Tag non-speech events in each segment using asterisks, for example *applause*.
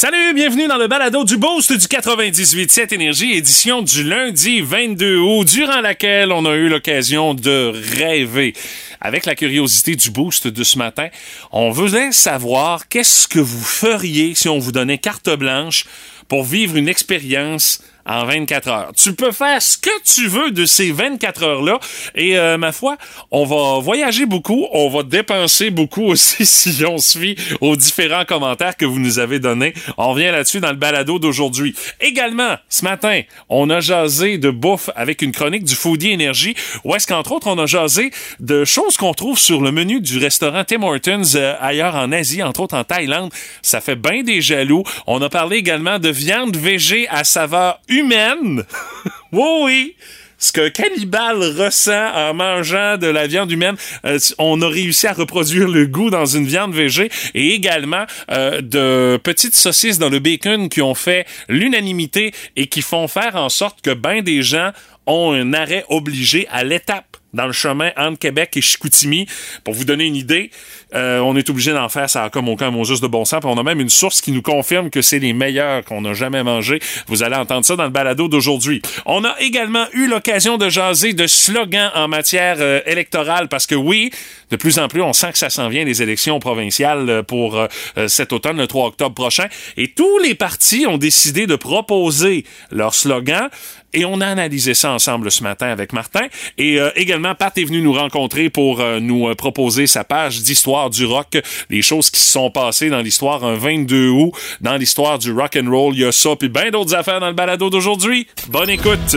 Salut, bienvenue dans le balado du Boost du 98.7 Énergie, édition du lundi 22 août, durant laquelle on a eu l'occasion de rêver. Avec la curiosité du Boost de ce matin, on voulait savoir qu'est-ce que vous feriez si on vous donnait carte blanche pour vivre une expérience en 24 heures. Tu peux faire ce que tu veux de ces 24 heures-là. Et euh, ma foi, on va voyager beaucoup, on va dépenser beaucoup *laughs* aussi si on suit aux différents commentaires que vous nous avez donnés. On revient là-dessus dans le balado d'aujourd'hui. Également, ce matin, on a jasé de bouffe avec une chronique du Foodie Énergie, où est-ce qu'entre autres, on a jasé de choses qu'on trouve sur le menu du restaurant Tim Hortons euh, ailleurs en Asie, entre autres en Thaïlande. Ça fait bien des jaloux. On a parlé également de viande végé à saveur. *laughs* oui, oui. Ce qu'un cannibale ressent en mangeant de la viande humaine, euh, on a réussi à reproduire le goût dans une viande végé et également euh, de petites saucisses dans le bacon qui ont fait l'unanimité et qui font faire en sorte que ben des gens ont un arrêt obligé à l'étape dans le chemin entre Québec et Chicoutimi. Pour vous donner une idée, euh, on est obligé d'en faire ça comme aucun mot juste de bon sens. Puis on a même une source qui nous confirme que c'est les meilleurs qu'on a jamais mangé. Vous allez entendre ça dans le balado d'aujourd'hui. On a également eu l'occasion de jaser de slogans en matière euh, électorale parce que oui, de plus en plus, on sent que ça s'en vient les élections provinciales euh, pour euh, cet automne, le 3 octobre prochain. Et tous les partis ont décidé de proposer leur slogan. Et on a analysé ça ensemble ce matin avec Martin. Et euh, également, Pat est venu nous rencontrer pour euh, nous euh, proposer sa page d'histoire du rock, les choses qui se sont passées dans l'histoire un 22 août, dans l'histoire du rock and roll. Il y a ça, puis bien d'autres affaires dans le balado d'aujourd'hui. Bonne écoute.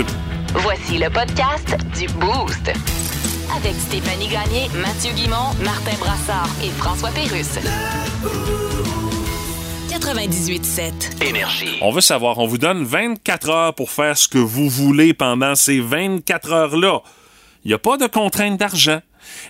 Voici le podcast du Boost. Avec Stéphanie Gagné, Mathieu Guimont, Martin Brassard et François Pérusse. 98.7. Énergie. On veut savoir, on vous donne 24 heures pour faire ce que vous voulez pendant ces 24 heures-là. Il n'y a pas de contrainte d'argent.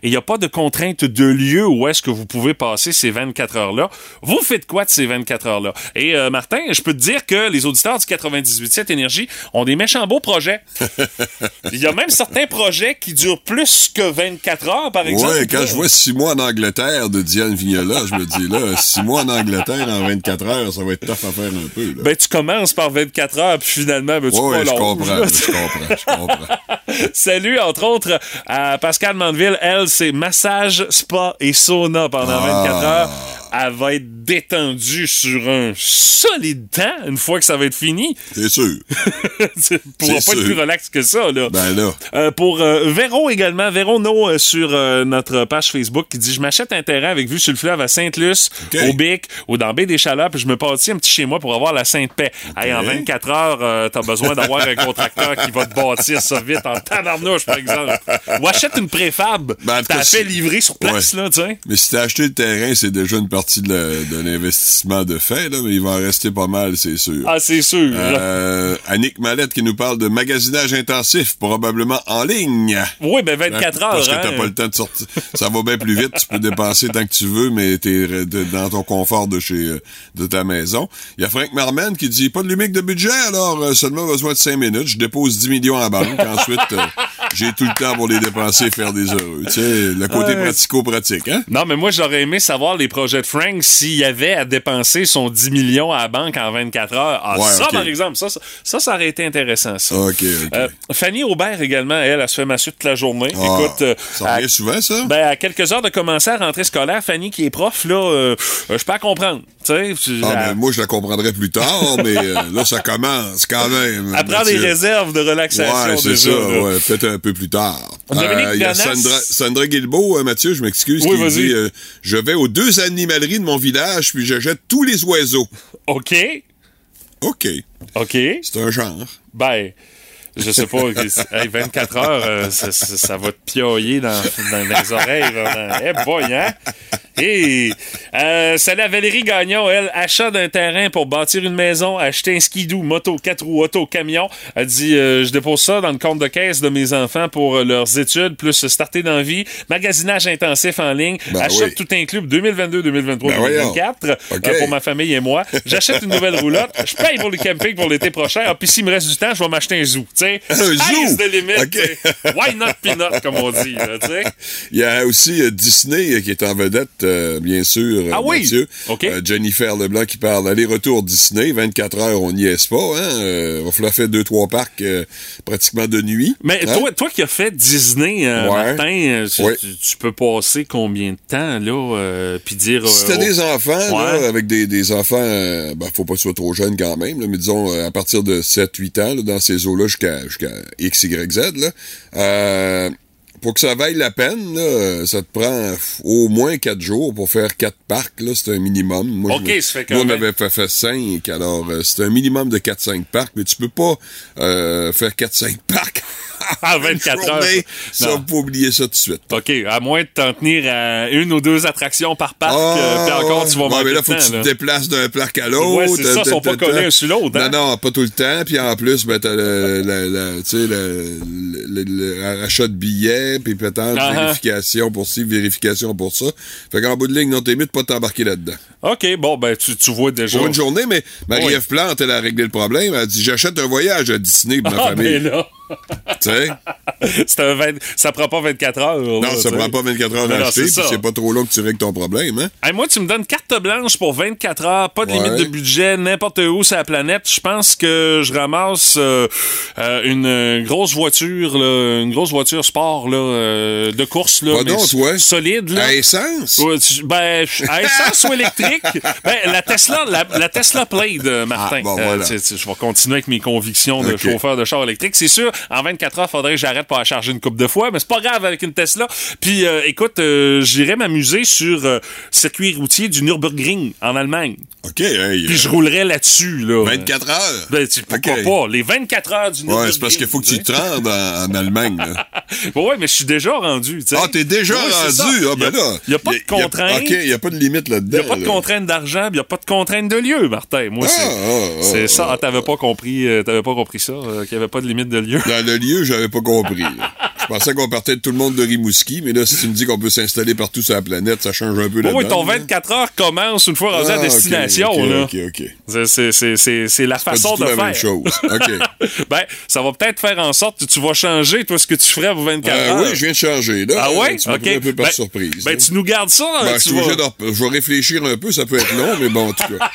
Et il n'y a pas de contrainte de lieu où est-ce que vous pouvez passer ces 24 heures-là. Vous faites quoi de ces 24 heures-là? Et euh, Martin, je peux te dire que les auditeurs du 98.7 Énergie ont des méchants beaux projets. *laughs* Il y a même certains projets qui durent plus que 24 heures, par exemple. Ouais, quand je vois six mois en Angleterre de Diane Vignola, je me dis là, six mois en Angleterre en 24 heures, ça va être tough à faire un peu. Là. Ben, tu commences par 24 heures, puis finalement, ben, tu ouais, je comprends, là. je comprends, je comprends. *laughs* Salut, entre autres, à Pascal Mandeville. Elle, c'est massage, spa et sauna pendant Ah. 24 heures. Elle va être détendue sur un solide temps une fois que ça va être fini. C'est sûr. *laughs* tu pourras pas être plus relax que ça, là. Ben là. Euh, pour euh, Véro également, Véro No euh, sur notre page Facebook qui dit je m'achète un terrain avec vue sur le fleuve à Sainte-Luce, au Bic ou dans Baie des Chaleurs puis je me bâtis un petit chez moi pour avoir la Sainte-Paix. Hey, en 24 heures, t'as besoin d'avoir un contracteur qui va te bâtir ça vite en tabarnouche par exemple. Ou achète une préfab. Ben, T'as fait livrer sur place Ouais. là, tu sais. Mais si t'as acheté le terrain, c'est déjà une partie de l'investissement de fait, là, mais il va en rester pas mal, c'est sûr. Ah, c'est sûr. Euh, Annick Mallette qui nous parle de magasinage intensif, probablement en ligne. oui, ben 24 heures. Parce que hein. t'as pas le temps de sortir. Ça va bien plus vite, tu peux dépenser tant que tu veux, mais t'es dans ton confort de chez euh, de ta maison. Il y a Frank Marman qui dit pas de limite de budget, alors euh, seulement besoin de 5 minutes. Je dépose 10 millions en banque. Ensuite, euh, j'ai tout le temps pour les dépenser et faire des heureux. Tu sais, le côté Ouais. pratico-pratique, hein? Non, mais moi, j'aurais aimé savoir les projets de Frank s'il y avait à dépenser son 10 millions à la banque en 24 heures. Ah, Ouais, ça, par exemple, ça, ça, ça, aurait été intéressant, ça. OK, OK. Euh, Fanny Aubert également, elle, elle se fait masser toute la journée. Ah, Écoute, euh, ça revient souvent, ça? ben, à quelques heures de commencer à rentrer scolaire, Fanny qui est prof, là, euh, euh, je peux la comprendre. Tu sais, tu- Ah, ben, moi, je la comprendrai plus tard, mais euh, là, ça commence quand même. prend des réserves de relaxation. Ouais, c'est ça, ouais, peut-être un peu plus tard. Il y a. Sandra, Sandra Guilbeault, euh, Mathieu, je m'excuse, Oui, qui dit euh, Je vais aux deux animaleries de mon village, puis je jette tous les oiseaux. OK. OK, OK. c'est un genre. Ben, je sais pas. *laughs* hey, 24 heures, euh, ça, ça- ça va te pioyer dans, dans les oreilles. Eh boy, hein? Et euh, salut à Valérie Gagnon, elle, achat d'un terrain pour bâtir une maison, acheter un skidoo, moto, quatre roues, auto, camion. Elle dit, euh, je dépose ça dans le compte de caisse de mes enfants pour euh, leurs études, plus starter dans vie, magasinage intensif en ligne, Ben achat oui. tout inclus 2022, 2023, Ben voyons. 2024 OK. euh, pour ma famille et moi. J'achète une nouvelle roulotte, je paye pour le camping pour l'été prochain. Ah, puis s'il me reste du temps, je vais m'acheter un zoo. Sais. Un zoo. the limit, OK. tu sais. Why not peanut, comme on dit, là. Il y a aussi euh, Disney euh, qui est en vedette, euh, bien sûr, Ah oui? Mathieu. Jennifer Leblanc qui parle aller-retour Disney, 24 heures, on n'y est pas. Hein? On fait deux, trois parcs pratiquement de nuit. Mais Hein? toi, toi qui as fait Disney, Ouais. Martin, tu, Ouais. tu- tu peux passer combien de temps, là, puis dire... Si t'as euh, des enfants, là, avec des, des enfants, ben, faut pas que tu sois trop jeune quand même, là, mais disons, à partir de 7-8 ans, là, dans ces eaux-là, jusqu'à jusqu'à X, Y, Z, là, euh, pour que ça vaille la peine, là, euh, ça te prend euh, au moins 4 jours pour faire 4 parcs, là, c'est un minimum. Moi, OK, je ça fait quand nous, on même- avait fait, fait 5, alors euh, c'est un minimum de 4-5 parcs, mais tu peux pas euh, faire 4-5 parcs En une 24 journée. heures. Ça, faut pas oublier ça tout de suite. OK, à moins de t'en tenir à une ou deux attractions par parc, Ah, euh, puis encore, tu vas ouais, mais là, faut que tu là. te déplaces d'un parc à l'autre. Ouais, c'est ça, ils sont pas collés un sur l'autre, hein? Non, non, pas tout le temps. Puis en plus, ben, t'as le, le, le- tu sais, le, le, le- le achat de billets, puis peut-être Ah, ah. vérification pour ci, vérification pour ça. Fait qu'en bout de ligne, non, t'es mieux de pas t'embarquer là-dedans. OK, bon, ben, tu, tu vois déjà. Pour une journée, mais Marie-Ève Plante, elle a réglé le problème. Elle a dit, j'achète un voyage à Disney pour ma Ah, famille. ben là, Tu sais? c'est un 20 ça prend pas 24 heures. Non, ça sais. prend pas 24 heures d'acheter, c'est puis c'est pas trop long que tu règles ton problème, hein? Hey, moi, tu me donnes carte blanche pour 24 heures, pas de Ouais. limite de budget, n'importe où sur la planète. Je pense que je ramasse euh, euh, une grosse voiture, là, une grosse voiture sport là, euh, de course, là, Va mais donc, s- toi. solide. Là. À essence? Ouais, tu- ben, à essence ou électrique, *laughs* ben, la Tesla, la, la Tesla Plaid, Martin. Ah, bon, voilà. je vais continuer avec mes convictions de chauffeur de char électrique. C'est sûr, en 24 heures, faudrait que j'arrête pour la charger une coupe de fois, mais c'est pas grave avec une Tesla. Puis, euh, écoute, euh, j'irai m'amuser sur euh, circuit routier du Nürburgring en Allemagne. OK, hey, Puis euh, je roulerai là-dessus, là. 24 heures? Ben, tu, pourquoi pas? Les 24 heures du Nürburgring. Ouais, c'est parce qu'il faut que tu te rendes en, en Allemagne, là. *laughs* ouais, mais je suis déjà rendu, tu sais. Ah, t'es déjà Ouais, rendu? Ah, ben a- là. y a pas de contrainte. OK, il n'y a pas de limite Il là-dedans. n'y a pas de contrainte d'argent, il n'y a pas de contrainte de lieu, Martin. Moi, c'est Ah, ah, c'est ah, ça. ah, Ah, t'avais pas compris, euh, t'avais pas compris ça, euh, qu'il n'y avait pas de limite de lieu. *laughs* Dans le lieu, j'avais pas compris. là. Je pensais qu'on partait de tout le monde de Rimouski, mais là, si tu me dis qu'on peut s'installer partout sur la planète, ça change un peu la Oui, ton donne, là. 24 heures commence une fois rendu à Ah, destination, ok, là. C'est- C'est c'est- c'est- c'est la Pas du façon tout de la faire. même chose. OK. *laughs* ben, ça va peut-être faire en sorte que tu vas changer, toi, ce que tu ferais pour 24 Euh, heures. oui, je viens de changer, là. Ah ouais? Tu m'as OK. pris un peu par Ben- surprise. Ben, tu nous gardes ça, hein, Ben, je tu suis vas- obligé de- Je vais réfléchir un peu, ça peut être long, mais bon, en tout cas.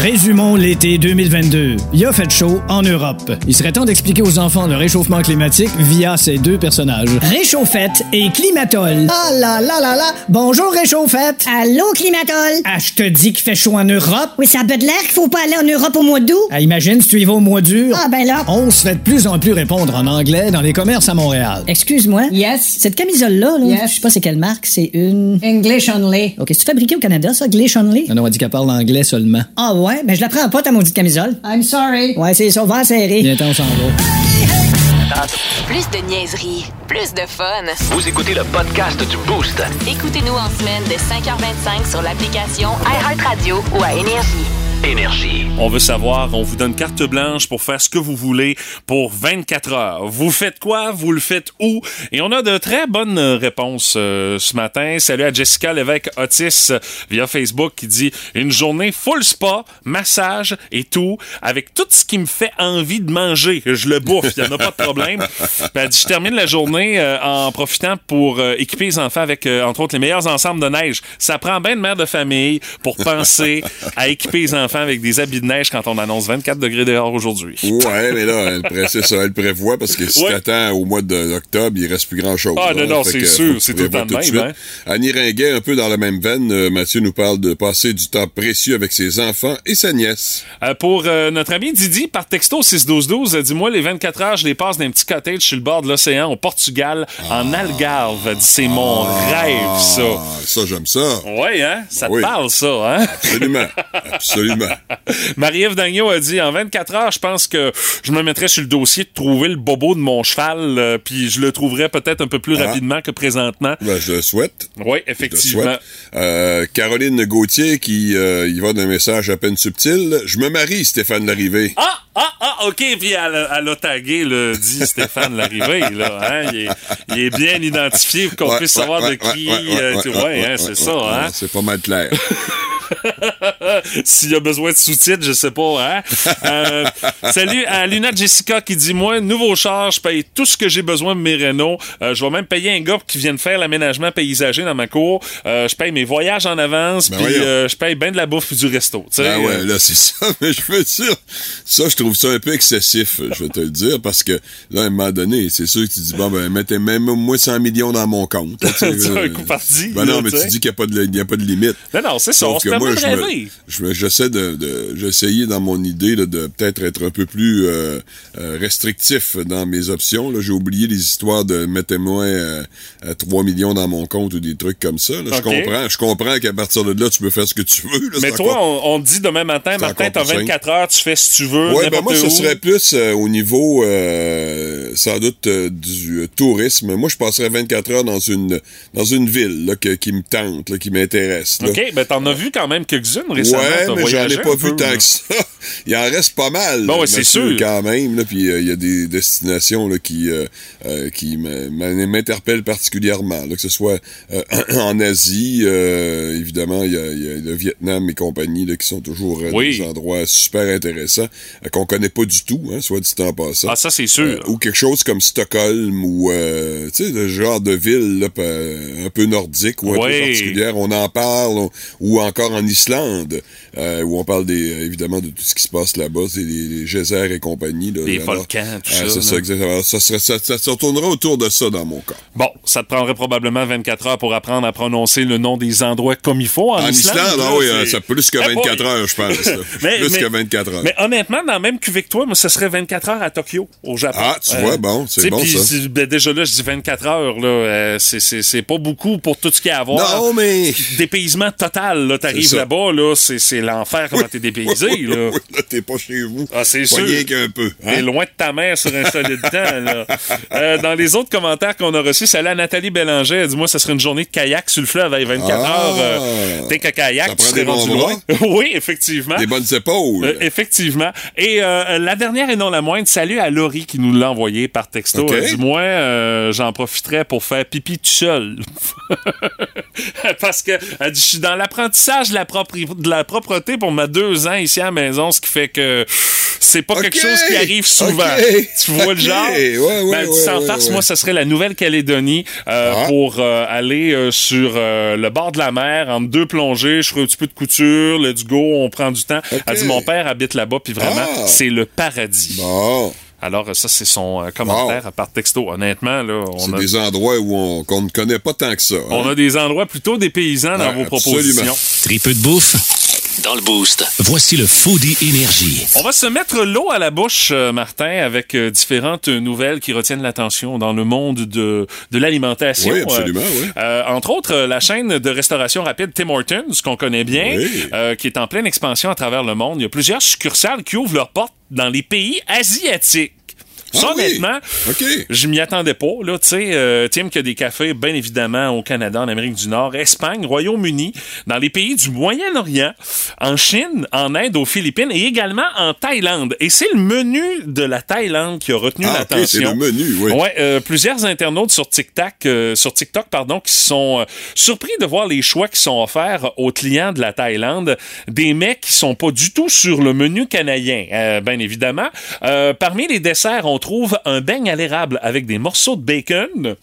Résumons l'été 2022. Il a fait chaud en Europe. Il serait temps d'expliquer aux enfants le réchauffement climatique via ces deux personnages. Réchauffette et Climatol. Ah là là là là! Bonjour Réchauffette! Allô, Climatol? Ah, je te dis qu'il fait chaud en Europe. Oui, ça a peu de l'air qu'il faut pas aller en Europe au mois d'août. Ah, imagine si tu y vas au mois dur. Ah, ben là. On se fait de plus en plus répondre en anglais dans les commerces à Montréal. Excuse-moi. Yes. Cette camisole-là, là, Yes. je sais pas c'est quelle marque, c'est une... English only. OK, c'est fabriqué au Canada, ça, Glish Only? Non, non, on dit qu'elle parle anglais seulement. Ah ouais, mais je la prends pas, ta maudite camisole. I'm sorry. Ouais, c'est ça, va serrer. Viens, on s'en va. Plus de niaiserie, plus de fun. Vous écoutez le podcast du Boost. Écoutez-nous en semaine de 5h25 sur l'application iHeartRadio ou à Énergie. Énergie. On veut savoir, on vous donne carte blanche pour faire ce que vous voulez pour 24 heures. Vous faites quoi? Vous le faites où? Et on a de très bonnes réponses euh, ce matin. Salut à Jessica Lévesque Otis euh, via Facebook qui dit une journée full spa, massage et tout, avec tout ce qui me fait envie de manger. Je le bouffe, il n'y en a pas de problème. Puis *laughs* elle dit, je termine la journée euh, en profitant pour euh, équiper les enfants avec, entre autres, les meilleurs ensembles de neige. Ça prend bien de mère de famille pour penser à équiper les enfants avec des habits de neige quand on annonce 24 degrés dehors aujourd'hui. Ouais, mais là, elle, pré- ça, elle prévoit parce que si Ouais. t'attends au mois d'octobre, il reste plus grand chose. Ah, non, non, c'est sûr, c'est tout le temps de même, hein. Annie Ringuet, un peu dans la même veine, euh, Mathieu nous parle de passer du temps précieux avec ses enfants et sa nièce. Euh, pour euh, notre ami Didi, par texto 61212, euh, dis-moi, les 24 heures, je les passe dans un petit cottage sur le bord de l'océan au Portugal, en Algarve. Elle dit, C'est mon rêve, ça. Ah, ça, j'aime ça. Ouais, hein? Ça te Oui. parle, ça, hein? Absolument. *laughs* Absolument. *laughs* Marie-Ève Dagneau a dit en 24 heures, je pense que je me mettrais sur le dossier de trouver le bobo de mon cheval, euh, puis je le trouverais peut-être un peu plus Ah. rapidement que présentement. Ben, je le souhaite. Oui, Je le effectivement. souhaite. Euh, Caroline Gauthier qui euh, y va d'un message à peine subtil. Je me marie, Stéphane Larrivée. Ah, ah, ah, OK, puis elle, a- elle a tagué, le dit Stéphane Larrivée, là, hein? Il est, il est bien identifié pour qu'on Ouais, puisse ouais, savoir ouais, de qui, ouais, hein, c'est ça, hein? C'est pas mal clair. *laughs* *laughs* S'il y a besoin de sous-titres, je sais pas, hein? Euh, salut à Luna Jessica qui dit Moi, nouveau char, je paye tout ce que j'ai besoin de mes Renault. Euh, je vais même payer un gars qui vienne faire l'aménagement paysager dans ma cour. Euh, je paye mes voyages en avance, Ben puis je paye bien de la bouffe du resto. Ah ouais, Euh, là, c'est ça. *laughs* Mais je veux dire, ça, je trouve ça un peu excessif, je vais te le dire, parce que, là, à un moment donné, c'est sûr que tu dis, bon, ben, mettez même moi 100 millions dans mon compte. C'est *laughs* euh, un coup parti, Ben non, mais tu dis qu'il n'y a, pas de- il y a pas de limite. Non, non, c'est ça. On Sauf se que moi, je me, rêver. je me- j'essaie de, de j'essayais dans mon idée là, de peut-être être un peu plus euh, euh, restrictif dans mes options. Là, j'ai oublié les histoires de mettez-moi euh, euh, 3 millions dans mon compte ou des trucs comme ça. là. Je comprends, je comprends qu'à partir de là, tu peux faire ce que tu veux. là. Mais toi, encore- on, on te dit demain matin, Martin, t'as plus 24 heures, tu fais ce que tu veux. Ouais, ben moi, ce serait plus euh, au niveau, sans doute, du tourisme. Moi, je passerais 24 heures dans une dans une ville là, que- qui me tente, qui m'intéresse. OK, ben t'en as vu quand même quelques-unes récemment. Ouais, mais j'en ai pas vu tant que ça. *laughs* Il en reste pas mal. Bon, ouais, c'est sûr. Quand même, là, puis euh, il y a des destinations là, qui, euh, euh, qui m'interpellent particulièrement, là, que ce soit *clears throat* en Asie, évidemment, il y, a, il y a le Vietnam et compagnie là, qui sont toujours Oui. des endroits super intéressants qu'on connaît pas du tout, hein, soit dit en passant. Ah, ça, c'est sûr. Ou quelque chose comme Stockholm ou tu sais le genre de ville là, un peu nordique ou un Ouais. peu particulière on en parle on- ou encore en Islande euh, où on parle des euh, évidemment de tout ce qui se passe là-bas c'est les, les geysers et compagnie là, Les volcans, tout ah, ça, c'est ça exactement ça, serait, ça, ça se retournera autour de ça dans mon cas Bon, ça te prendrait probablement 24 heures pour apprendre à prononcer le nom des endroits comme il faut en, en Islande, là, ah oui, c'est- euh, ça plus que Eh 24 boy! heures je pense. *laughs* Mais- plus mais- que 24 heures Mais honnêtement, dans la même cuvée que toi, moi, ce serait 24 heures à Tokyo, au Japon. Ah, tu vois, bon, c'est bon, ça. ben, déjà là, je dis 24 heures, là, euh, c'est- pas beaucoup pour tout ce qu'il y a à voir. non mais Dépaysement total, là, t'arrives là-bas, là, c'est c'est l'enfer comment t'es dépaysé, oui, oui, là. t'es pas chez vous Ah, c'est Pas sûr. rien qu'un peu hein? T'es loin de ta mère sur un solide *laughs* temps, là. Euh, dans les autres commentaires qu'on a reçus, celle-là, Nathalie Bélanger, elle dit, moi, ça serait une journée de kayak sur le fleuve avec 24 Ah. heures. Euh, T'es qu'à kayak, Ça tu serais rendu loin. *laughs* oui, effectivement. des bonnes épaules Euh, effectivement. Et la dernière et non la moindre, salut à Laurie qui nous l'a envoyé par texto. Ok. Elle dit, moi, j'en profiterais pour faire pipi tout seul. *laughs* Parce que elle dit, je suis dans l'apprentissage de la, de la pour ma deux ans ici à la maison, ce qui fait que c'est pas quelque chose qui arrive souvent. Tu vois le genre? Ouais, ouais, Ben, ouais, sans ouais, farce, ouais. moi, ce serait la Nouvelle-Calédonie euh, Ah. pour euh, aller euh, sur euh, le bord de la mer entre deux plongées. Je ferai un petit peu de couture. Let's go, on prend du temps. Elle dit, mon père habite là-bas, puis vraiment, Ah. c'est le paradis. bon Alors, ça, c'est son euh, commentaire par texto. Honnêtement, là, on C'est a, des endroits où on, qu'on ne connaît pas tant que ça. hein? on a des endroits plutôt dépaysants dans Ouais, vos absolument. propositions. Tripeux de bouffe. Dans le Boost. Voici le Foodie Énergie. On va se mettre l'eau à la bouche, euh, Martin, avec euh, différentes nouvelles qui retiennent l'attention dans le monde de, de l'alimentation. Oui, absolument, Euh, oui. euh, entre autres, la chaîne de restauration rapide Tim Hortons, qu'on connaît bien, Oui. euh, qui est en pleine expansion à travers le monde. Il y a plusieurs succursales qui ouvrent leurs portes dans les pays asiatiques. Ça, Ah oui. honnêtement, je m'y attendais pas. Là, tu sais, euh, Tim qui a des cafés, bien évidemment, au Canada, en Amérique du Nord, Espagne, Royaume-Uni, dans les pays du Moyen-Orient, en Chine, en Inde, aux Philippines et également en Thaïlande. Et c'est le menu de la Thaïlande qui a retenu Ah, l'attention. c'est le menu, oui. Ouais, euh, plusieurs internautes sur TikTok, euh, sur TikTok, pardon, qui sont euh, surpris de voir les choix qui sont offerts aux clients de la Thaïlande, des mets qui sont pas du tout sur le menu canadien, euh, bien évidemment. Parmi les desserts, on trouve un beigne à l'érable avec des morceaux de bacon.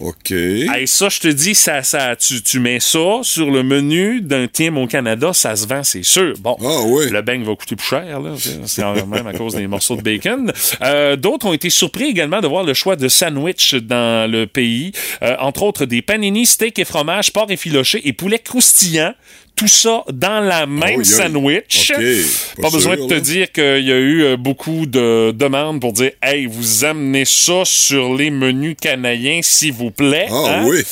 OK. Hey, ça, je te dis, ça, ça, tu, tu mets ça sur le menu d'un team au Canada, ça se vend, c'est sûr. Bon, Ah oui. le beigne va coûter plus cher, là. C'est quand même à cause des morceaux de bacon. Euh, D'autres ont été surpris également de voir le choix de sandwich dans le pays. Euh, entre autres, des panini, steak et fromage, porc effiloché et poulet croustillant. Tout ça dans la même Oh, sandwich. Pas, Pas besoin de te là. dire qu'il y a eu euh, beaucoup de demandes pour dire Hey, vous amenez ça sur les menus canadiens, s'il vous plaît. Ah hein? oui.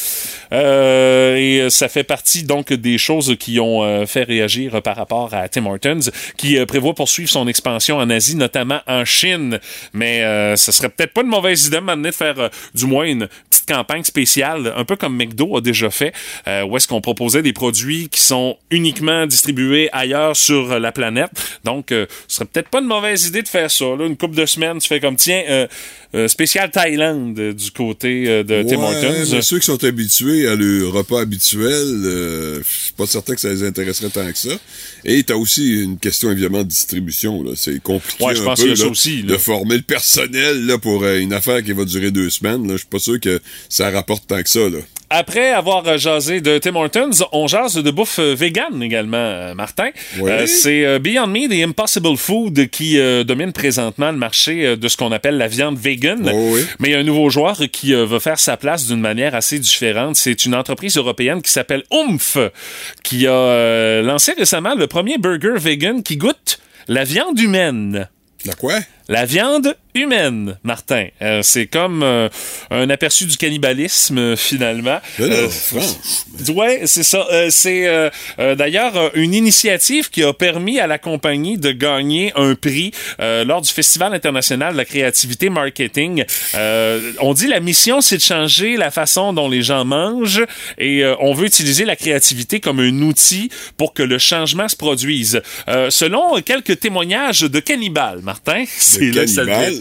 Euh, et euh, ça fait partie donc des choses qui ont euh, fait réagir par rapport à Tim Hortons, qui euh, prévoit poursuivre son expansion en Asie, notamment en Chine. Mais euh, ce serait peut-être pas une mauvaise idée maintenant de faire euh, du moins une petite campagne spéciale, un peu comme McDo a déjà fait, euh, où est-ce qu'on proposait des produits qui sont uniquement distribués ailleurs sur la planète. Donc, euh, ce serait peut-être pas une mauvaise idée de faire ça. Là. Une couple de semaines, tu fais comme, tiens, euh, euh, spécial Thaïlande du côté euh, de Tim Hortons. ceux qui sont habitués à repas habituel, euh, je suis pas certain que ça les intéresserait tant que ça. Et t'as aussi une question évidemment de distribution. Là. C'est compliqué Ouais, je un pense peu ça aussi, là. de former le personnel là, pour euh, une affaire qui va durer deux semaines. Là. Je suis pas sûr que ça rapporte tant que ça. Là. Après avoir euh, jasé de Tim Hortons, on jase de bouffe euh, vegan également, euh, Martin. Oui. Euh, c'est Beyond Meat et Impossible Food qui euh, domine présentement le marché de ce qu'on appelle la viande vegan. Oh oui. Mais il y a un nouveau joueur qui euh, va faire sa place d'une manière assez différente. C'est une entreprise européenne qui s'appelle Oomph, qui a lancé récemment le premier burger vegan qui goûte la viande humaine. La quoi? La viande humaine, Martin. Euh, c'est comme euh, un aperçu du cannibalisme, euh, finalement. Euh. Ouais, c'est ça. Euh, c'est d'ailleurs une initiative qui a permis à la compagnie de gagner un prix euh, lors du Festival international de la créativité marketing. Euh, on dit la mission, c'est de changer la façon dont les gens mangent et on veut utiliser la créativité comme un outil pour que le changement se produise. Euh, selon quelques témoignages de cannibales, Martin, c'est là que ça devient-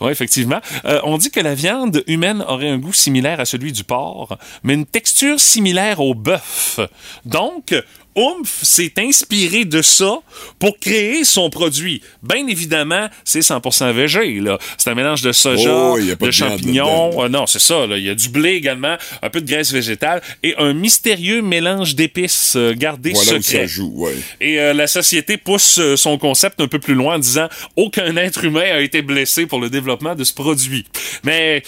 oui, effectivement. Euh, on dit que la viande humaine aurait un goût similaire à celui du porc, mais une texture similaire au bœuf. Donc, Oomph s'est inspiré de ça pour créer son produit. Bien évidemment, c'est 100% végé. là. C'est un mélange de soja, Oh, il y a pas de de champignons. Euh, non, c'est ça. Il y a du blé également, un peu de graisse végétale et un mystérieux mélange d'épices euh, gardé Voilà où secret. ça joue, ouais. Et euh, la société pousse euh, son concept un peu plus loin en disant aucun être humain a été blessé pour le développement de ce produit. Mais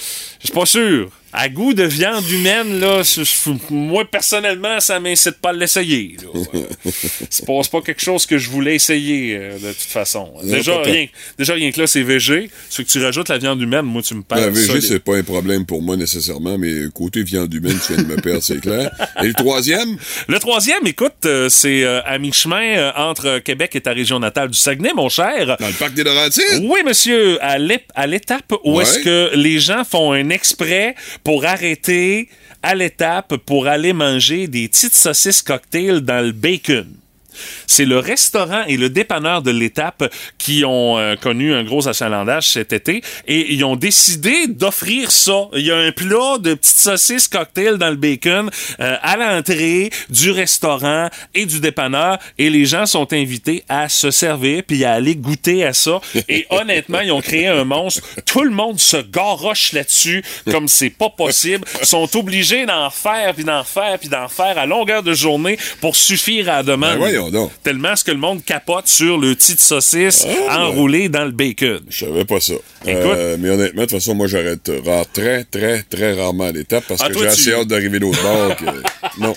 je suis pas sûr. À goût de viande humaine, là, moi personnellement, ça m'incite pas à l'essayer. *laughs* c'est pas, pas quelque chose que je voulais essayer euh, de toute façon. Déjà rien, déjà rien que là, c'est végé. C'est que tu rajoutes la viande humaine, moi tu me parles. La VG, c'est pas un problème pour moi nécessairement, mais côté viande humaine, tu viens de me perdre, c'est clair. Et le troisième? Le troisième, écoute, euh, c'est euh, à mi-chemin entre Québec et ta région natale du Saguenay, mon cher. Dans le parc des Laurentides? Oui, monsieur, à l'étape où Ouais. est-ce que les gens font un exprès pour arrêter à l'étape pour aller manger des petites saucisses cocktails dans le bacon. C'est le restaurant et le dépanneur de l'étape qui ont euh, connu un gros achalandage cet été et ils ont décidé d'offrir ça. Il y a un plat de petites saucisses cocktails dans le bacon euh, à l'entrée du restaurant et du dépanneur et les gens sont invités à se servir puis à aller goûter à ça. Et *laughs* honnêtement, ils ont créé un monstre. Tout le monde se garoche là-dessus comme c'est pas possible. Ils sont obligés d'en faire puis d'en faire puis d'en faire à longueur de journée pour suffire à la demande. Ben voyons donc. Tellement est-ce que le monde capote sur le petite saucisse Ah, enroulée dans le bacon. Je savais pas ça. Euh, mais honnêtement, de toute façon, moi, j'arrête rare, très, très, très rarement à l'étape parce Ah, que j'ai tu- assez hâte d'arriver de l'autre bord. que- *laughs* Non.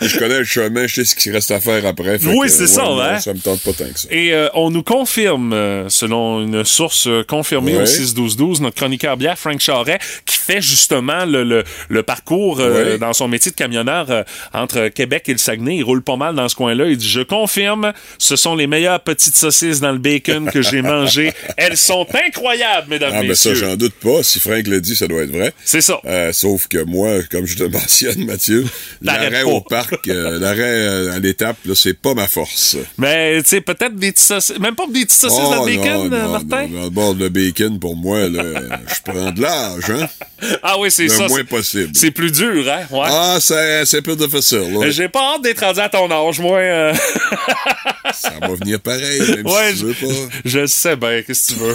Je connais le chemin, je sais ce qui reste à faire après. Oui, c'est ouais, ça, non, hein? Ça me tente pas tant que ça. Et euh, on nous confirme, euh, selon une source euh, confirmée au Ouais. 6-12-12, notre chroniqueur bière, Frank Charret, qui fait justement le, le, le parcours euh, Ouais. dans son métier de camionneur euh, entre Québec et le Saguenay. Il roule pas mal dans ce coin-là. Il dit, je confirme, ce sont les meilleures petites saucisses dans le bacon que j'ai mangées. *laughs* Elles sont incroyables, mesdames, Ah, ben ça, messieurs. j'en doute pas. Si Frank le dit, ça doit être vrai. C'est ça. Euh, sauf que moi, comme je te *laughs* mentionne, Mathieu, l'arrêt pas. Euh, l'arrêt euh, à l'étape, là, c'est pas ma force. Mais, tu sais, peut-être des petites saucisses, même pas des petites saucisses le Oh, bacon, non, euh, non, Martin? non, Dans le bord de bacon, pour moi, là, je prends de l'âge, hein? Ah oui, c'est Le ça. moins c'est- possible. C'est plus dur, hein? Ouais. Ah, c'est, c'est plus difficile, là. J'ai pas hâte d'être rendu à ton âge, moi. euh. Ça va venir pareil, même Ouais, si tu veux je, pas. je sais bien, qu'est-ce que tu veux.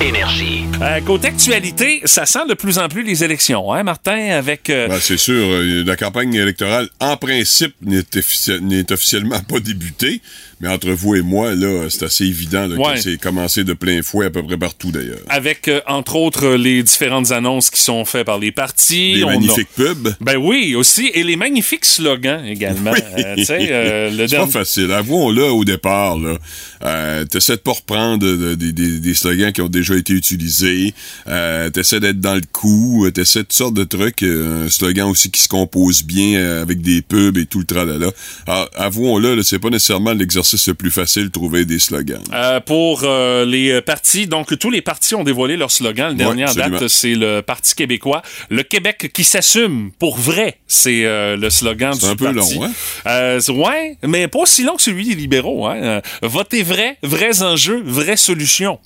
Énergie. Euh, côté actualité, ça sent de plus en plus les élections, hein, Martin, avec... euh, Ben, c'est sûr, euh, la campagne électorale, en principe, n'est, offici- n'est officiellement pas débutée, mais entre vous et moi, là, c'est assez évident là, Ouais. que c'est commencé de plein fouet à peu près partout, d'ailleurs. avec, euh, entre autres, les différentes annonces qui sont faites par les partis. On a- magnifiques pubs. Ben oui, aussi. Et les magnifiques slogans également. Euh, euh, *laughs* c'est pas facile. Avouons-le au départ, là. Euh, T'essaies de pas reprendre de- de- des- des- des slogans qui ont déjà déjà été utilisé. Euh, t'essaies d'être dans le coup, euh, t'essaies toutes sortes de trucs. euh, un slogan aussi qui se compose bien euh, avec des pubs et tout le tralala. Alors, avouons-le, c'est pas nécessairement l'exercice le plus facile de trouver des slogans. Euh, pour euh, les partis, donc tous les partis ont dévoilé leur slogan. Le dernier en date, c'est le Parti québécois. Le Québec qui s'assume pour vrai, c'est euh, le slogan du C'est un peu parti. long, hein? Euh, ouais, mais pas aussi long que celui des libéraux. Hein? Votez vrai, vrais enjeux, vraies solutions.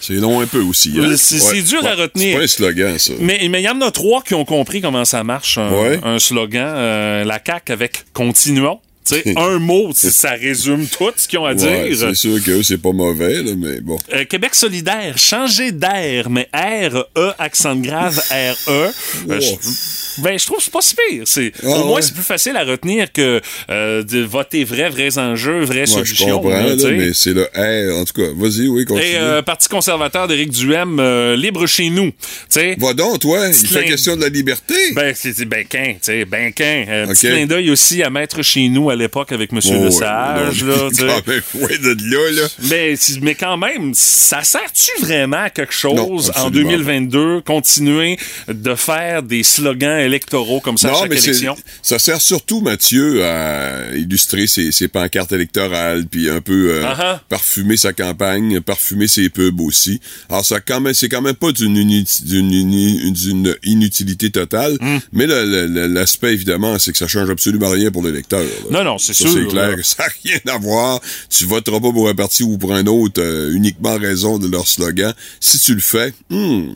C'est long un peu aussi. hein? C'est- dur à retenir. C'est pas un slogan, ça. Mais mais il y en a trois qui ont compris comment ça marche, un, Ouais. un slogan. Euh, la CAQ avec « Continuons ». *laughs* Un mot, ça résume tout ce qu'ils ont à dire. c'est sûr que c'est pas mauvais, là, mais bon. Euh, Québec solidaire, changer d'air, mais R, E, accent grave, R, E. Euh, ben, je trouve que c'est pas si pire. C'est, Ah, au moins, ouais. c'est plus facile à retenir que euh, de voter vrai, vrais enjeux, vraies je solutions. comprends, là, tu sais. mais c'est le R. En tout cas, vas-y, oui, continue. Et euh, Parti conservateur d'Éric Duhem, euh, libre chez nous. Tu sais, Va donc, toi, il Petit fait question de la liberté. Ben, c'est ben qu'un, tu sais, ben qu'un. Euh, Petit Ok. clin d'œil aussi à mettre chez nous à l'époque avec M. Oh, Le ouais, là, *laughs* tu sais. Quand même, ouais, de là, là. Mais, mais quand même, ça sert-tu vraiment à quelque chose Non, en absolument 2022, continuer de faire des slogans électoraux comme ça à chaque mais élection? ça sert surtout, Mathieu, à illustrer ses, ses pancartes électorales, puis un peu euh, Uh-huh. parfumer sa campagne, parfumer ses pubs aussi. Alors, ça quand même, c'est quand même pas d'une inutilité totale, Hmm. mais l'aspect, évidemment, c'est que ça change absolument rien pour l'électeur. Non, non, c'est sûr. c'est clair là. que ça n'a rien à voir. Tu voteras pas pour un parti ou pour un autre euh, uniquement en raison de leur slogan. Si tu le fais, hmm,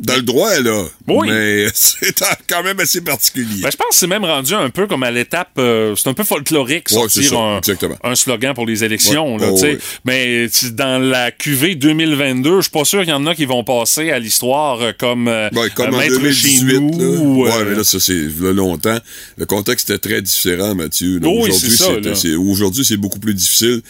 dans le droit, là. Oui. Mais *laughs* c'est quand même assez particulier. Ben, je pense que c'est même rendu un peu comme à l'étape, euh, c'est un peu folklorique Ouais, c'est sortir ça, un, un slogan pour les élections. Ouais, là, oh, tu sais. ouais. Mais dans la QV 2022, je suis pas sûr qu'il y en a qui vont passer à l'histoire euh, comme, euh, Ouais, comme euh, en Maître 2018, chez nous. là. ou, Ouais, euh, mais là, ça, c'est longtemps. Le contexte était très différent, Mathieu. Aujourd'hui, c'est Aujourd'hui, c'est beaucoup plus difficile.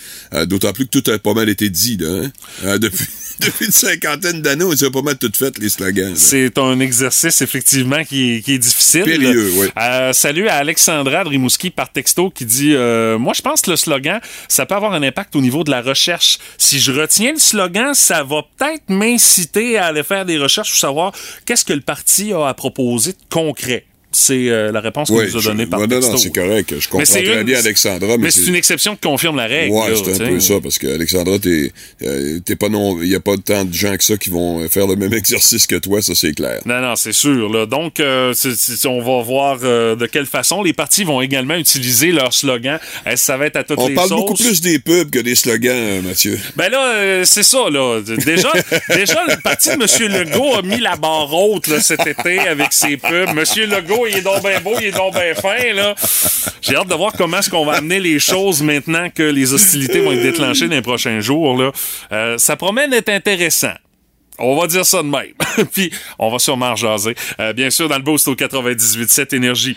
D'autant plus que tout a pas mal été dit, là. hein. Depuis, depuis une cinquantaine d'années, on a pas mal tout fait, les slogans. C'est un exercice effectivement qui est, qui est difficile. Périlleux, oui. Euh, salut à Alexandra de Rimouski par texto qui dit euh, Moi, je pense que le slogan, ça peut avoir un impact au niveau de la recherche. Si je retiens le slogan, ça va peut-être m'inciter à aller faire des recherches pour savoir qu'est-ce que le parti a à proposer de concret. C'est euh, la réponse qu'on Oui, nous a donnée par ouais, non, texto. non, c'est correct. Je comprends c'est très une- bien Alexandra, mais, Mais c'est une exception qui confirme la règle. Là, c'est un peu ça, parce que Alexandra, t'es euh, t'es pas non. Il y a pas tant de gens que ça qui vont faire le même *laughs* exercice que toi, ça c'est clair. Non, non, c'est sûr. Là. Donc, euh, on va voir de quelle façon les partis vont également utiliser leur slogan. Est-ce que ça va être à toutes On les parle sauces? beaucoup plus des pubs que des slogans, Mathieu. Ben là, c'est ça, là. Déjà, *laughs* déjà, le parti de M. Legault a mis la barre haute là, cet été avec ses pubs. M. Legault, il est donc bien beau, il est donc bien fin, là. J'ai hâte de voir comment est-ce qu'on va amener les choses maintenant que les hostilités vont être déclenchées dans les prochains jours, là. Euh, ça promet d'être intéressant. On va dire ça de même. *laughs* Puis, on va sûrement en jaser. Euh, bien sûr, dans le boost au 98.7 Énergie.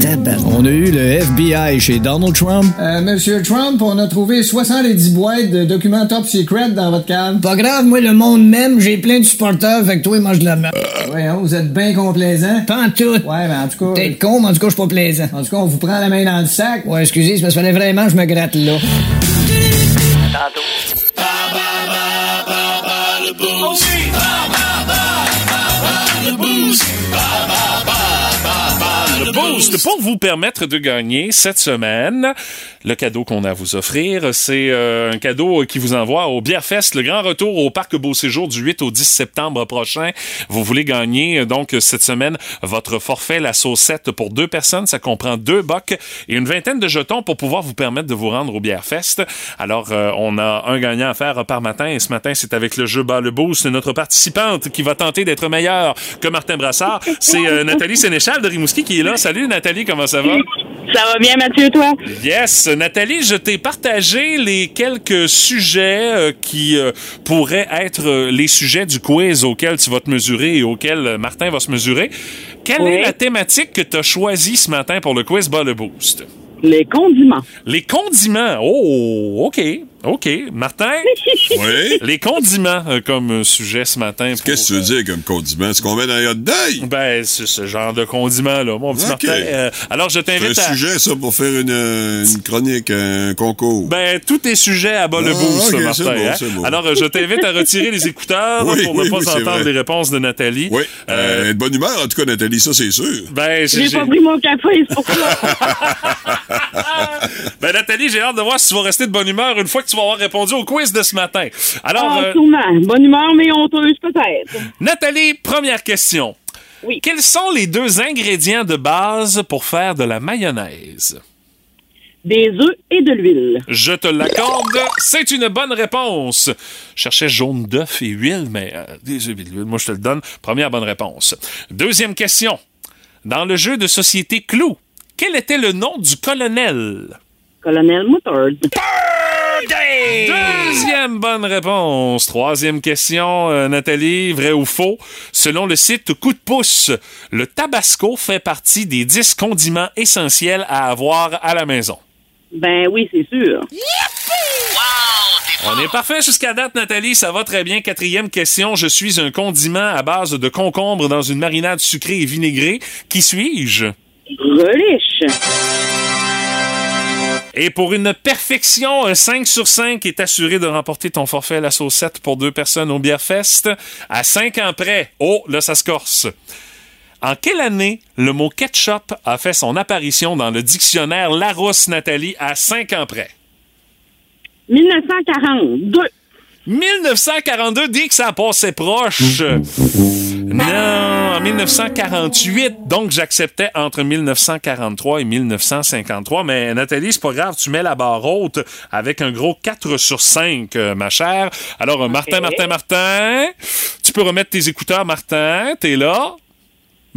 Tabac. On a eu le FBI chez Donald Trump. Euh, Monsieur Trump, on a trouvé 70 boîtes de documents top secret dans votre cave. Pas grave, moi, le monde même, j'ai plein de supporters, fait que toi, il mange de la merde. Voyons, vous êtes bien complaisant. Pas en tout. Ouais, mais en tout cas. Peut-être con, mais en tout cas, je suis pas plaisant. En tout cas, on vous prend la main dans le sac. Ouais, excusez, c'est parce qu'il fallait vraiment que je me gratte là. Le pour vous permettre de gagner cette semaine. Le cadeau qu'on a à vous offrir, c'est euh, un cadeau qui vous envoie au Bière Fest, le grand retour au Parc Beau Séjour du 8 au 10 septembre prochain. Vous voulez gagner euh, donc cette semaine votre forfait la saucette pour deux personnes, ça comprend deux bocs et une vingtaine de jetons pour pouvoir vous permettre de vous rendre au Bière Fest. Alors euh, on a un gagnant à faire par matin et ce matin c'est avec le jeu bas le boost notre participante qui va tenter d'être meilleure que Martin Brassard, c'est euh, Nathalie Sénéchal de Rimouski qui est là. Salut Nathalie, comment ça va? Ça va bien, Mathieu, toi? Yes, Nathalie, je t'ai partagé les quelques sujets euh, qui euh, pourraient être euh, les sujets du quiz auquel tu vas te mesurer et auquel Martin va se mesurer. Quelle Oui. est la thématique que tu as choisie ce matin pour le quiz Bas le Boost? Les condiments. Les condiments. Oh, OK. OK. Martin? *laughs* Oui? Les condiments euh, comme euh, sujet ce matin. pour, Qu'est-ce que tu veux dire comme condiment? C'est qu'on met dans les hot dogs? Ben, c'est ce genre de condiment, là, mon petit Ok. Martin. Euh, alors, je C'est un t'invite à... sujet, ça, pour faire une, euh, une chronique, un concours. Ben, tout est sujet à bas le Ah, boost, ok, Martin. hein? Alors, euh, je t'invite à retirer les écouteurs *laughs* Oui, pour ne pas oui, entendre les réponses de Nathalie. Oui. Euh, Euh, de bonne humeur, en tout cas, Nathalie, ça, c'est sûr. ben, j'ai- J'ai j'ai- pas pris mon café, c'est pour ça. *laughs* ben, Nathalie, j'ai hâte de voir si tu vas rester de bonne humeur une fois que tu vas avoir répondu au quiz de ce matin. Alors, Ah, euh. Bonne humeur, mais honteuse peut-être. Nathalie, première question. Oui. Quels sont les deux ingrédients de base pour faire de la mayonnaise? Des œufs et de l'huile. Je te l'accorde, c'est une bonne réponse. Je cherchais jaune d'œuf et huile, mais euh, des œufs et de l'huile, moi je te le donne. Première bonne réponse. Deuxième question. Dans le jeu de société Clou, quel était le nom du colonel? Colonel Deuxième bonne réponse. Troisième question, euh, Nathalie, vrai ou faux? Selon le site Coup de pouce, le tabasco fait partie des 10 condiments essentiels à avoir à la maison. Ben oui, c'est sûr. On est parfait jusqu'à date, Nathalie. Ça va très bien. Quatrième question. Je suis un condiment à base de concombre dans une marinade sucrée et vinaigrée. Qui suis-je? Relish. Et pour une perfection, un 5 sur 5 est assuré de remporter ton forfait à la saucette pour deux personnes au Bière Fest. À 5 ans près. Oh, là, ça se corse. En quelle année le mot ketchup a fait son apparition dans le dictionnaire Larousse, Nathalie, à 5 ans près? 1942. 1942 dit que ça passait proche. *laughs* Non, en 1948. Donc, j'acceptais entre 1943 et 1953. Mais Nathalie, c'est pas grave, tu mets la barre haute avec un gros 4 sur 5, euh, ma chère. Alors, euh, Martin, Martin, Martin, tu peux remettre tes écouteurs, Martin. T'es là?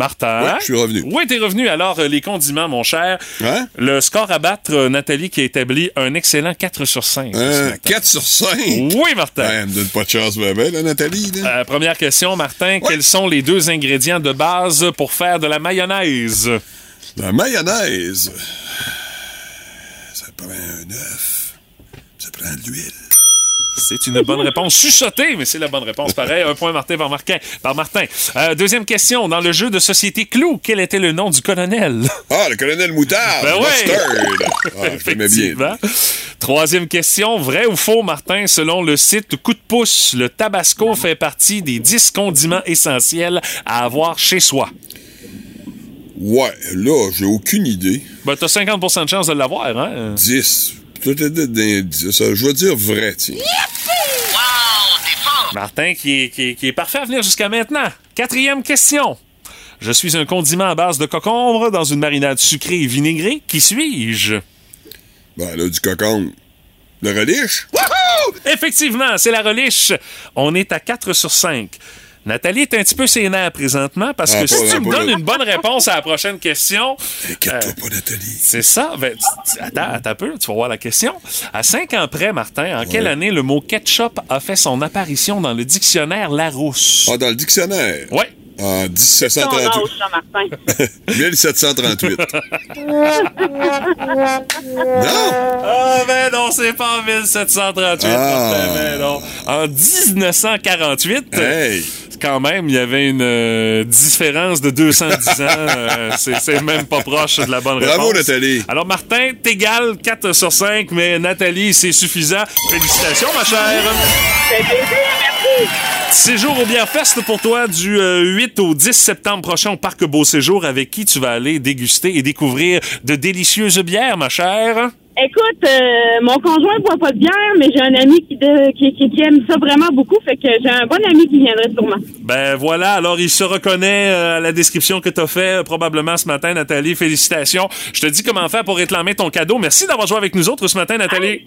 Martin? Oui, je suis revenu. Oui, t'es revenu. Alors, euh, les condiments, mon cher. Hein? Le score à battre, euh, Nathalie, qui a établi un excellent 4 sur 5. ce Euh, matin. 4 sur 5. Oui, Martin. Ouais, elle me donne pas de chance, bébé, là, Nathalie. Là? Euh, première question, Martin. Quels sont les deux ingrédients de base pour faire de la mayonnaise? La mayonnaise. Ça prend un œuf. Ça prend de l'huile. C'est une bonne réponse. Chuchotée, mais c'est la bonne réponse. Pareil, un point Martin par Martin. Par Martin. Euh, deuxième question. Dans le jeu de société Clou, quel était le nom du colonel? Ah, le colonel Moutard. Ben ouais. Ah, bien. Troisième question. Vrai ou faux, Martin? Selon le site Coup de pouce, le tabasco fait partie des 10 condiments essentiels à avoir chez soi? Ouais, là, j'ai aucune idée. Ben, t'as 50 de chance de l'avoir, hein? 10. Tout est d'un 10. Je vais dire vrai, tiens. Martin qui est, qui est- qui est parfait à venir jusqu'à maintenant. Quatrième question. Je suis un condiment à base de cocombre dans une marinade sucrée et vinaigrée. Qui suis-je? Ben là, du cocon. Le relish? Effectivement, c'est la reliche. On est à 4 sur 5. Nathalie est un petit peu sénère présentement parce Ah, que si pas- tu me donnes une bonne réponse à la prochaine question, Inquiète-toi pas, Nathalie. c'est ça. Ben, tu- attends, attends un peu, tu vas voir la question. À 5 ans près, Martin, en quelle année le mot ketchup a fait son apparition dans le dictionnaire Larousse? Ah, dans le dictionnaire? Ouais. En Ton 1738. âge, Jean-Martin. *laughs* 1738. *laughs* non? Ah, ben non, c'est pas en 1738, Ah. Ben non. En 1948, Hey! quand même, il y avait une euh, différence de 210 ans. Euh, *laughs* c'est, c'est même pas proche de la bonne Bravo, réponse. Nathalie. Alors, Martin, t'égales 4 sur 5, mais Nathalie, c'est suffisant. Félicitations, ma chère. C'est plaisir, merci. Séjour au Bière Fest pour toi du euh, 8 au 10 septembre prochain au Parc Beau Séjour avec qui tu vas aller déguster et découvrir de délicieuses bières, ma chère? Écoute, euh, mon conjoint boit pas de bière, mais j'ai un ami qui, de- qui, qui- qui aime ça vraiment beaucoup, fait que j'ai un bon ami qui viendrait sûrement. Ben voilà, alors il se reconnaît euh, à la description que t'as fait euh, probablement ce matin, Nathalie. Félicitations. Je te dis comment faire pour réclamer ton cadeau. Merci d'avoir joué avec nous autres ce matin, Nathalie.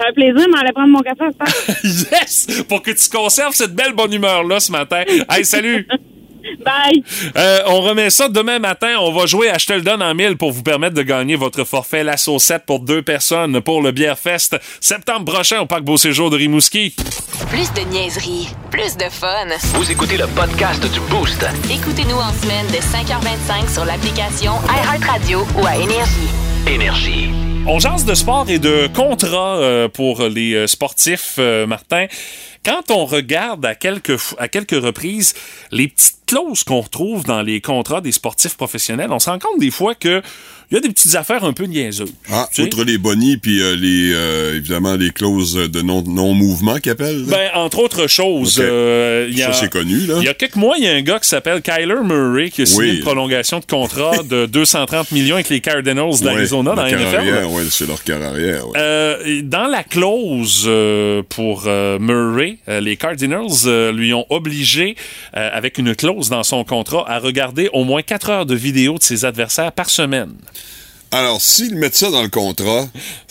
C'est un plaisir, mais aller prendre mon café à *laughs* yes! Pour que tu conserves cette belle bonne humeur-là ce matin. Hey, salut! *laughs* *laughs* Bye! Euh, on remet ça demain matin. On va jouer à Je te le donne en mille pour vous permettre de gagner votre forfait La Saucette pour deux personnes pour le Bière Fest septembre prochain au Parc Beau Séjour de Rimouski. Plus de niaiserie, plus de fun. Vous écoutez le podcast du Boost. Écoutez-nous en semaine de 5h25 sur l'application iHeartRadio ou à Énergie. Énergie. On jase de sport et de contrats euh, pour les euh, sportifs, euh, Martin. Quand on regarde à quelques, à quelques reprises les petites clauses qu'on retrouve dans les contrats des sportifs professionnels, on se rend compte des fois que il y a des petites affaires un peu niaiseuses. Ah, Tu sais? outre les bonnies, puis euh, les, euh, évidemment, les clauses de non- non-mouvement qu'ils appellent. Ben, entre autres choses, Ok. euh, il y a, Ça, c'est connu, là. Il y a quelques mois, il y a un gars qui s'appelle Kyler Murray qui a signé Oui. une prolongation de contrat *laughs* de 230 millions avec les Cardinals d'Arizona Ouais, dans la NFL. ouais, c'est leur carrière. arrière. ouais. Euh, dans la clause euh, pour euh, Murray, les Cardinals euh, lui ont obligé, euh, avec une clause dans son contrat, à regarder au moins 4 heures de vidéo de ses adversaires par semaine. Alors, s'ils mettent ça dans le contrat,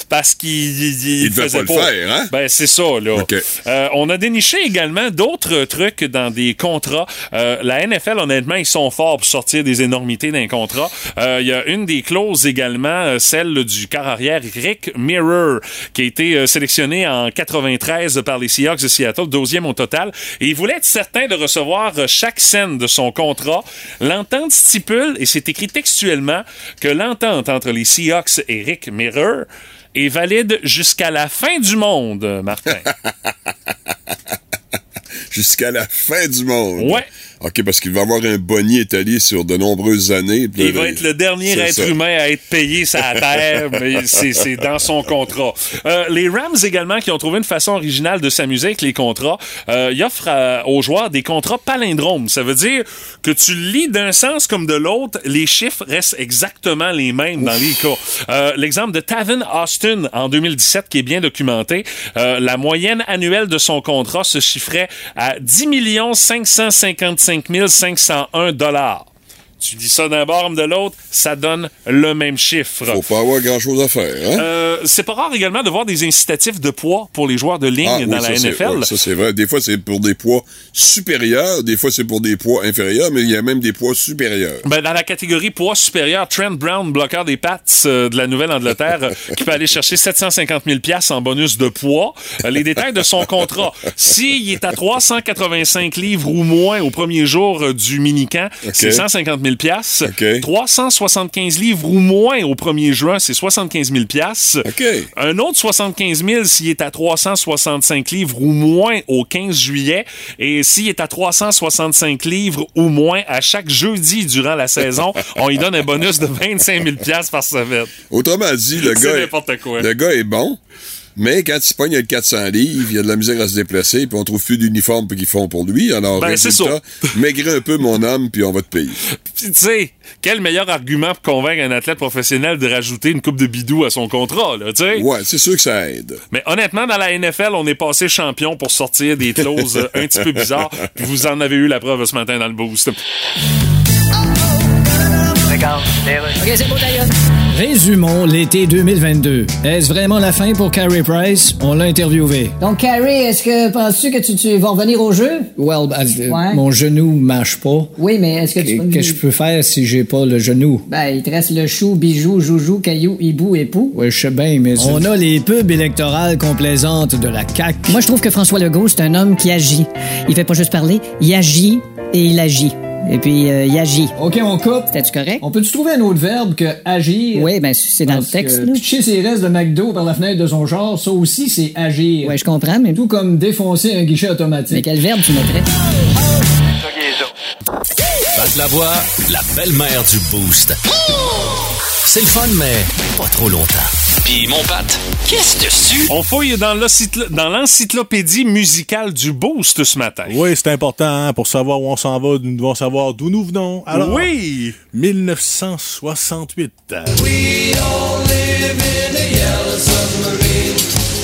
Parce qu'il il, Ils devaient pas le faire, hein? Ben c'est ça là. Euh, on a déniché également d'autres trucs dans des contrats. Euh, la NFL honnêtement ils sont forts pour sortir des énormités d'un contrat. Euh, Il y a une des clauses également, celle du quart arrière Rick Mirror, qui a été sélectionné en 93 par les Seahawks de Seattle, deuxième au total, et il voulait être certain de recevoir chaque scène de son contrat. L'entente stipule et c'est écrit textuellement que l'entente entre les Seahawks et Rick Mirror est valide jusqu'à la fin du monde, Martin. *laughs* jusqu'à la fin du monde. Ouais. OK, parce qu'il va avoir un bonnier étalé sur de nombreuses années. puis Il là, va être le dernier être ça. humain à être payé sa *laughs* terre, mais c'est dans son contrat. Euh, les Rams également qui ont trouvé une façon originale de s'amuser avec les contrats, euh, ils offrent à- aux joueurs des contrats palindromes. Ça veut dire que tu lis d'un sens comme de l'autre, les chiffres restent exactement les mêmes dans les cas. Euh, L'exemple de Tavin Austin en 2017 qui est bien documenté, euh, la moyenne annuelle de son contrat se chiffrait à 10 555 501 dollars. Tu dis ça d'un bord de l'autre, ça donne le même chiffre. Faut pas avoir grand-chose à faire, hein? Euh, c'est pas rare également de voir des incitatifs de poids pour les joueurs de ligne Ah, dans la NFL. ça, c'est vrai. Des fois, c'est pour des poids supérieurs, des fois, c'est pour des poids inférieurs, mais il y a même des poids supérieurs. Ben, dans la catégorie poids supérieur, Trent Brown, bloqueur des pattes euh, de la Nouvelle-Angleterre, *laughs* qui peut aller chercher 750 000 piastres en bonus de poids. Euh, les détails de son contrat. S'il est à 385 livres ou moins au premier jour du mini-camp, c'est 150 000 piastres. OK. 375 livres ou moins au 1er juin, c'est 75 000 piastres. OK. Un autre 75 000 s'il est à 365 livres ou moins au 15 juillet. Et s'il est à 365 livres ou moins à chaque jeudi durant la saison, *laughs* on lui donne un bonus de 25 000 piastres par semaine. Autrement dit, le gars, quoi. le gars est bon, mais quand il pogne le 400 livres, il a de la misère à se déplacer, puis on trouve plus d'uniformes qu'ils font pour lui. Alors, Ben, c'est résultat, *laughs* maigris un peu mon homme, puis on va te payer. Puis, tu sais, quel meilleur argument pour convaincre un athlète professionnel de rajouter une coupe de bidou à son contrat, là, tu sais? Ouais, c'est sûr que ça aide. Mais honnêtement, dans la NFL, on est passé champion pour sortir des clauses euh, un petit peu bizarres. *laughs* Puis vous en avez eu la preuve ce matin dans le boost. OK, c'est beau, d'ailleurs. Résumons l'été 2022. Est-ce vraiment la fin pour Carey Price? On l'a interviewé. Donc, Carrie, est-ce que penses-tu que tu, tu vas revenir au jeu? Well, euh, Ouais. mon genou marche pas. Oui, mais est-ce que tu peux... Qu'est-ce que je peux faire si j'ai pas le genou? Ben, il te reste le chou, bijou, joujou, caillou, hibou, époux. Ouais, je sais bien, mais... On a les pubs électorales complaisantes de la CAQ. Moi, je trouve que François Legault, c'est un homme qui agit. Il fait pas juste parler, il agit et il agit. Et puis, euh, il agit. OK, on coupe. C'était-tu correct? On peut-tu trouver un autre verbe que agir? Oui, ben, c'est dans le texte, que là. pitcher ses restes de McDo par la fenêtre de son char, ça aussi, c'est agir. Ouais, je comprends, mais... Tout comme défoncer un guichet automatique. Mais quel verbe tu mettrais? Pat la voix, la belle-mère du Boost. C'est le fun, mais pas trop longtemps. Puis mon Pat, qu'est-ce dessus? On fouille dans l'encyclo- dans l'encyclopédie musicale du Boost ce matin. Oui, c'est important hein, pour savoir où on s'en va. Nous devons savoir d'où nous venons. Alors, oui! 1968.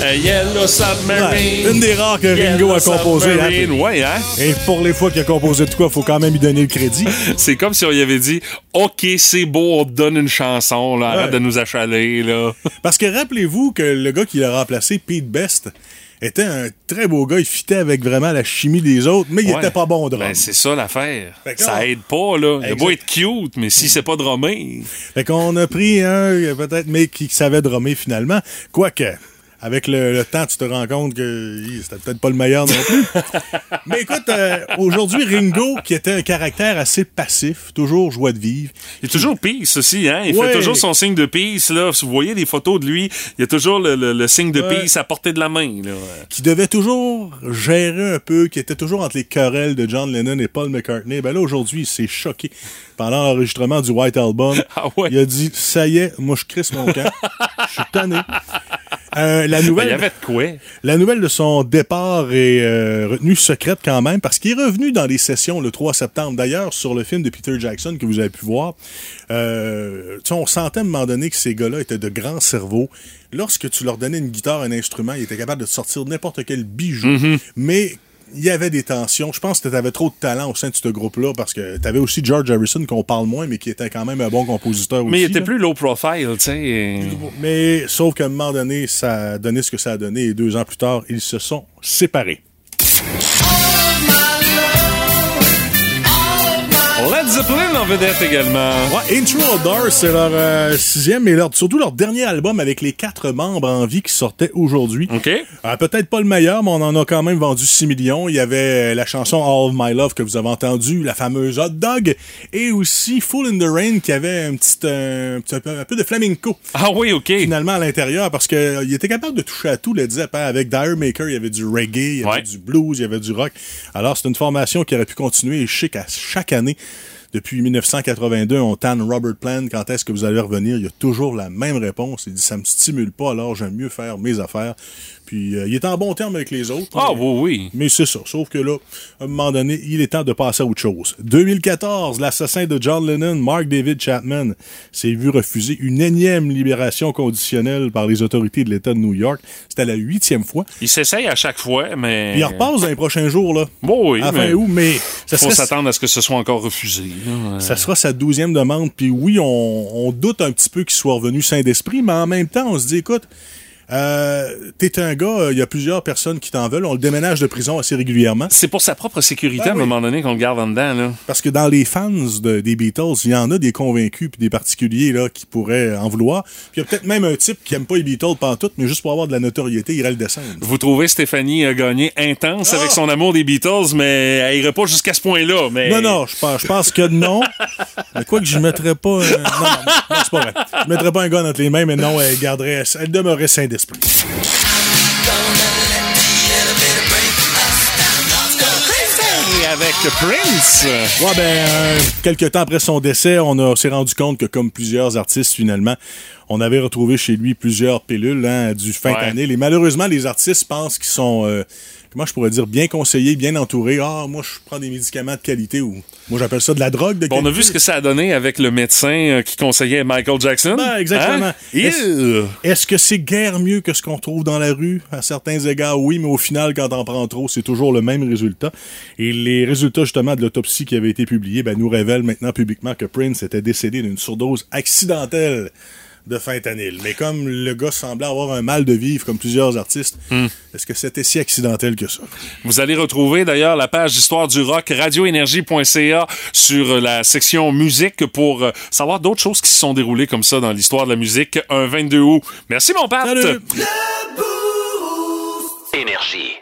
A Yellow Submarine. Ouais, une des rares que Ringo Yellow a composé. hein. Ouais, hein? Et pour les fois qu'il a composé de quoi, faut quand même lui donner le crédit. *laughs* C'est comme si on y avait dit OK, c'est beau, on te donne une chanson, là, arrête de nous achaler, là. *laughs* Parce que rappelez-vous que le gars qui l'a remplacé, Pete Best, était un très beau gars. Il fitait avec vraiment la chimie des autres, mais il Ouais. était pas bon au drum. Ben, c'est ça l'affaire. Ça aide pas, là. Il a beau être cute, mais si c'est pas drummé. Fait qu'on a pris un, euh, peut-être, mais qui savait drummer finalement. Quoique, avec le, le temps, tu te rends compte que c'était peut-être pas le meilleur non plus. *laughs* Mais écoute, euh, aujourd'hui, Ringo, qui était un caractère assez passif, toujours joie de vivre. Il est toujours peace aussi, hein? Il Ouais. fait toujours son signe de peace, là. Vous voyez des photos de lui, il y a toujours le, le- le signe de Ouais. peace à portée de la main, là. qui devait toujours gérer un peu, qui était toujours entre les querelles de John Lennon et Paul McCartney. Ben là, aujourd'hui, il s'est choqué pendant l'enregistrement du White Album. *laughs* Ah ouais? Il a dit, ça y est, moi, je crisse mon camp. *laughs* Je suis tanné. Euh, la nouvelle, il y avait de quoi? la nouvelle de son départ est euh, retenue secrète quand même parce qu'il est revenu dans les sessions le 3 septembre. D'ailleurs, sur le film de Peter Jackson que vous avez pu voir, euh, on sentait à un moment donné que ces gars-là étaient de grands cerveaux. Lorsque tu leur donnais une guitare, un instrument, ils étaient capables de sortir n'importe quel bijou. Mm-hmm. Mais il y avait des tensions. Je pense que tu avais trop de talent au sein de ce groupe-là parce que tu avais aussi George Harrison qu'on parle moins, mais qui était quand même un bon compositeur Mais il aussi, était là. plus low profile, tu sais. Mais sauf qu'à un moment donné, ça a donné ce que ça a donné et deux ans plus tard, ils se sont séparés. En vedette également. Ouais, Intro Outdoor, c'est leur euh, sixième et leur, surtout leur dernier album avec les quatre membres en vie qui sortait aujourd'hui. OK. Euh, Peut-être pas le meilleur, mais on en a quand même vendu 6 millions. Il y avait euh, la chanson All of My Love que vous avez entendue, la fameuse Hot Dog, et aussi Full in the Rain qui avait un petit, euh, un, peu, un peu de flamenco Ah oui, OK. finalement à l'intérieur parce que euh, il était capable de toucher à tout, le Zepp. hein. Avec Dire Maker, il y avait du reggae, il y avait Ouais. du blues, il y avait du rock. Alors, c'est une formation qui aurait pu continuer et sais qu'à chaque année, depuis 1982, on tanne Robert Plant, quand est-ce que vous allez revenir? Il y a toujours la même réponse. Il dit, ça me stimule pas, alors j'aime mieux faire mes affaires. Puis, euh, il est en bon terme avec les autres. Ah mais- oui, oui. mais c'est ça. Sauf que là, à un moment donné, il est temps de passer à autre chose. 2014, l'assassin de John Lennon, Mark David Chapman, s'est vu refuser une énième libération conditionnelle par les autorités de l'État de New York. C'était la huitième fois. Il s'essaye à chaque fois, mais. Il repasse dans les prochains jours, là. Bon, oui, à fin mais août, mais ça faut s'attendre à ce que ce soit encore refusé. là. ça sera sa douzième demande. Puis oui, on, on doute un petit peu qu'il soit revenu sain d'esprit, mais en même temps, on se dit, écoute, euh, t'es un gars, euh, il y a plusieurs personnes qui t'en veulent. On le déménage de prison assez régulièrement. C'est pour sa propre sécurité Ben à un moment donné qu'on le garde en dedans, là. Parce que dans les fans de- des Beatles, il y en a des convaincus puis des particuliers là qui pourraient en vouloir. Puis il y a peut-être même un type qui aime pas les Beatles pantoute, mais juste pour avoir de la notoriété, il irait le descendre. Vous trouvez Stéphanie a gagné intense avec son amour des Beatles, mais elle irait pas jusqu'à ce point-là. Mais... Non, non, je pense, je pense que non. mais quoi que je mettrais pas. euh, non, non, non, c'est pas vrai. Je mettrais pas un gars entre les mains, mais non, elle garderait, elle sain d'esprit. Et avec Prince. Ouais, ben, euh, quelques temps après son décès, on s'est rendu compte que, comme plusieurs artistes, finalement, on avait retrouvé chez lui plusieurs pilules hein, du fentanyl. Et malheureusement, les artistes pensent qu'ils sont, euh, comment je pourrais dire, bien conseillés, bien entourés. Ah, moi, je prends des médicaments de qualité ou moi, j'appelle ça de la drogue de Bon, on a vu ce que ça a donné avec le médecin euh, qui conseillait Michael Jackson. Ben, exactement. Hein? Est-ce que c'est guère mieux que ce qu'on trouve dans la rue? À certains égards, oui, mais au final, quand on prend trop, c'est toujours le même résultat. Et les résultats, justement, de l'autopsie qui avait été publiée, ben, nous révèlent maintenant publiquement que Prince était décédé d'une surdose accidentelle de fentanyl. Mais comme le gars semblait avoir un mal de vivre, comme plusieurs artistes, Hmm. est-ce que c'était si accidentel que ça? Vous allez retrouver d'ailleurs la page d'histoire du rock radioénergie.ca sur la section musique pour euh, savoir d'autres choses qui se sont déroulées comme ça dans l'histoire de la musique un 22 août. Merci mon père. Salut! Énergie.